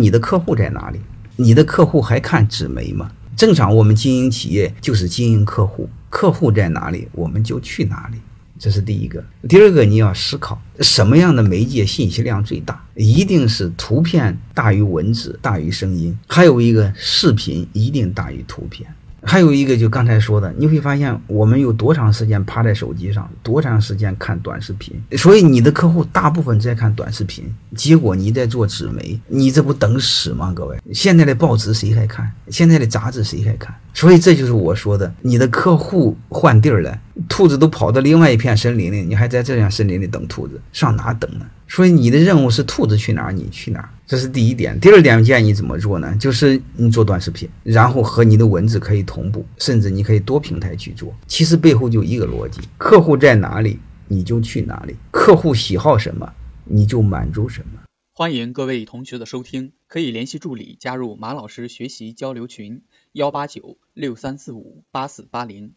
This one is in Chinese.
你的客户在哪里？你的客户还看纸媒吗？正常，我们经营企业就是经营客户，客户在哪里，我们就去哪里。这是第一个。第二个，你要思考什么样的媒介信息量最大？一定是图片大于文字，大于声音。还有一个，视频一定大于图片。还有一个，就刚才说的，你会发现我们有多长时间趴在手机上，多长时间看短视频。所以你的客户大部分在看短视频，结果你在做纸媒，你这不等死吗？各位，现在的报纸谁还看？现在的杂志谁还看？所以这就是我说的，你的客户换地儿了，兔子都跑到另外一片森林里，你还在这样森林里等兔子，上哪等呢？所以你的任务是兔子去哪儿，你去哪儿，这是第一点。第二点建议怎么做呢？就是你做短视频，然后和你的文字可以同步，甚至你可以多平台去做。其实背后就一个逻辑：客户在哪里，你就去哪里；客户喜好什么，你就满足什么。欢迎各位同学的收听，可以联系助理加入马老师学习交流群：幺八九六三四五八四八零。